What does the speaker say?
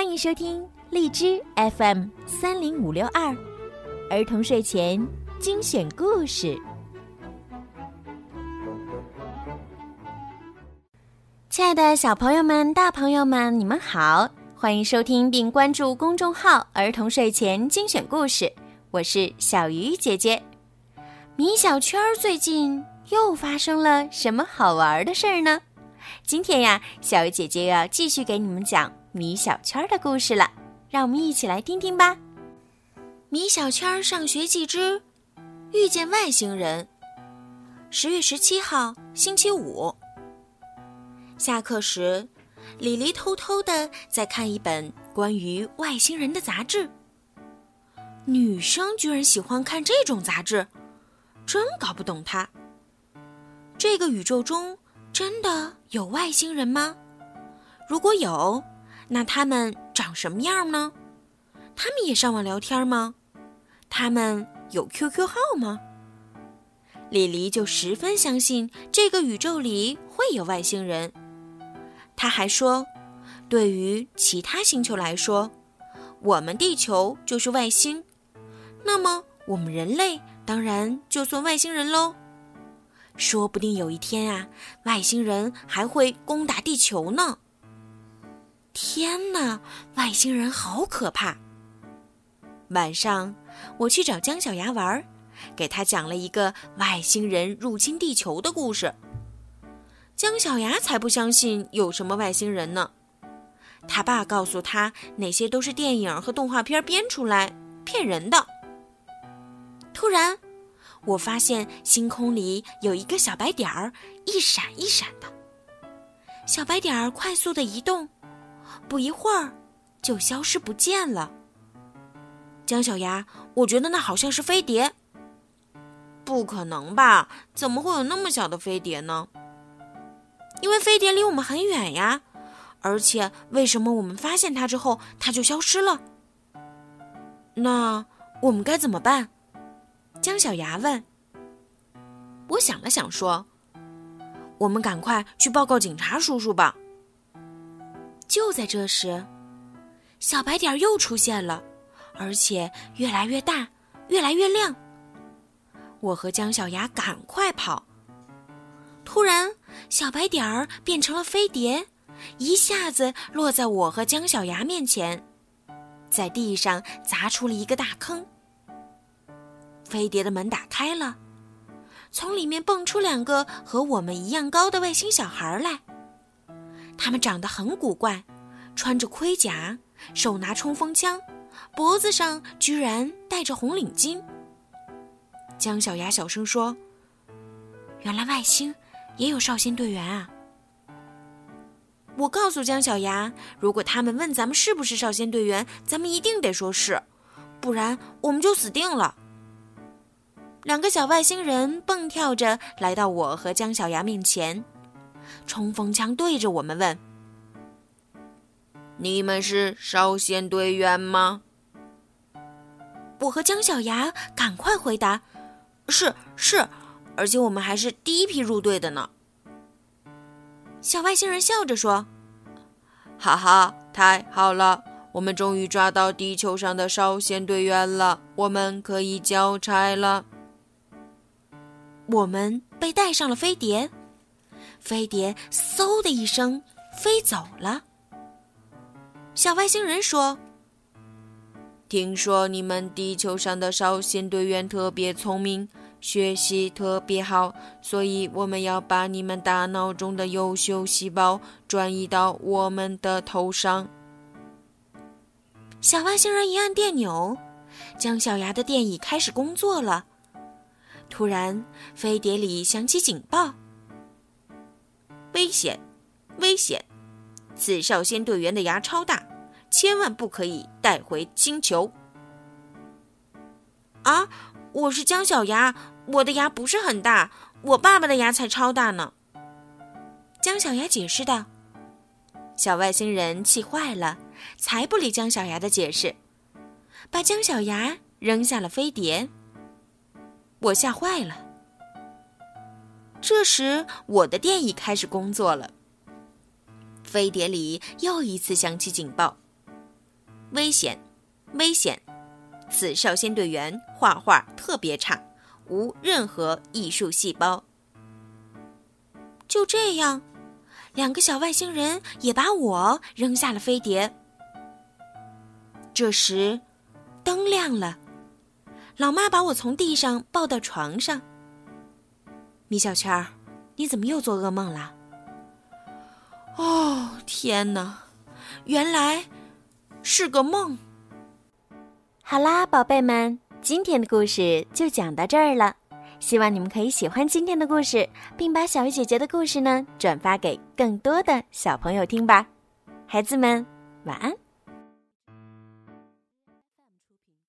欢迎收听荔枝 FM 三零五六二儿童睡前精选故事。亲爱的小朋友们、大朋友们，你们好！欢迎收听并关注公众号“儿童睡前精选故事”，我是小鱼姐姐。米小圈最近又发生了什么好玩的事儿呢？今天呀，小鱼姐姐又要继续给你们讲米小圈的故事了，让我们一起来听听吧。米小圈上学记之遇见外星人。十月十七号，星期五。下课时，李黎偷偷的在看一本关于外星人的杂志。女生居然喜欢看这种杂志，真搞不懂她。这个宇宙中。真的有外星人吗？如果有，那他们长什么样呢？他们也上网聊天吗？他们有 QQ 号吗？李黎就十分相信这个宇宙里会有外星人。他还说，对于其他星球来说，我们地球就是外星，那么我们人类当然就算外星人喽。说不定有一天啊，外星人还会攻打地球呢！天哪，外星人好可怕！晚上我去找姜小牙玩儿，给他讲了一个外星人入侵地球的故事。姜小牙才不相信有什么外星人呢，他爸告诉他那些都是电影和动画片编出来骗人的。突然。我发现星空里有一个小白点儿，一闪一闪的。小白点儿快速的移动，不一会儿就消失不见了。姜小牙，我觉得那好像是飞碟。不可能吧？怎么会有那么小的飞碟呢？因为飞碟离我们很远呀。而且，为什么我们发现它之后，它就消失了？那我们该怎么办？姜小牙问：“我想了想，说：‘我们赶快去报告警察叔叔吧。’就在这时，小白点又出现了，而且越来越大，越来越亮。我和姜小牙赶快跑。突然，小白点儿变成了飞碟，一下子落在我和姜小牙面前，在地上砸出了一个大坑。”飞碟的门打开了，从里面蹦出两个和我们一样高的外星小孩来。他们长得很古怪，穿着盔甲，手拿冲锋枪，脖子上居然戴着红领巾。姜小牙小声说：“原来外星也有少先队员啊！”我告诉姜小牙，如果他们问咱们是不是少先队员，咱们一定得说是，不然我们就死定了。两个小外星人蹦跳着来到我和姜小牙面前，冲锋枪对着我们问：“你们是少先队员吗？”我和姜小牙赶快回答：“是是，而且我们还是第一批入队的呢。”小外星人笑着说：“哈哈，太好了，我们终于抓到地球上的少先队员了，我们可以交差了。”我们被带上了飞碟，飞碟嗖的一声飞走了。小外星人说：“听说你们地球上的少先队员特别聪明，学习特别好，所以我们要把你们大脑中的优秀细胞转移到我们的头上。”小外星人一按电钮，姜小牙的电椅开始工作了。突然，飞碟里响起警报：“危险，危险！此少先队员的牙超大，千万不可以带回星球。”啊，我是姜小牙，我的牙不是很大，我爸爸的牙才超大呢。姜小牙解释道。小外星人气坏了，才不理姜小牙的解释，把姜小牙扔下了飞碟。我吓坏了。这时，我的电椅开始工作了。飞碟里又一次响起警报：“危险，危险！此少先队员画画特别差，无任何艺术细胞。就这样，两个小外星人也把我扔下了飞碟。这时，灯亮了，老妈把我从地上抱到床上。米小圈儿，你怎么又做噩梦了？哦，天哪，原来是个梦。好啦，宝贝们，今天的故事就讲到这儿了。希望你们可以喜欢今天的故事，并把小鱼姐姐的故事呢转发给更多的小朋友听吧。孩子们，晚安。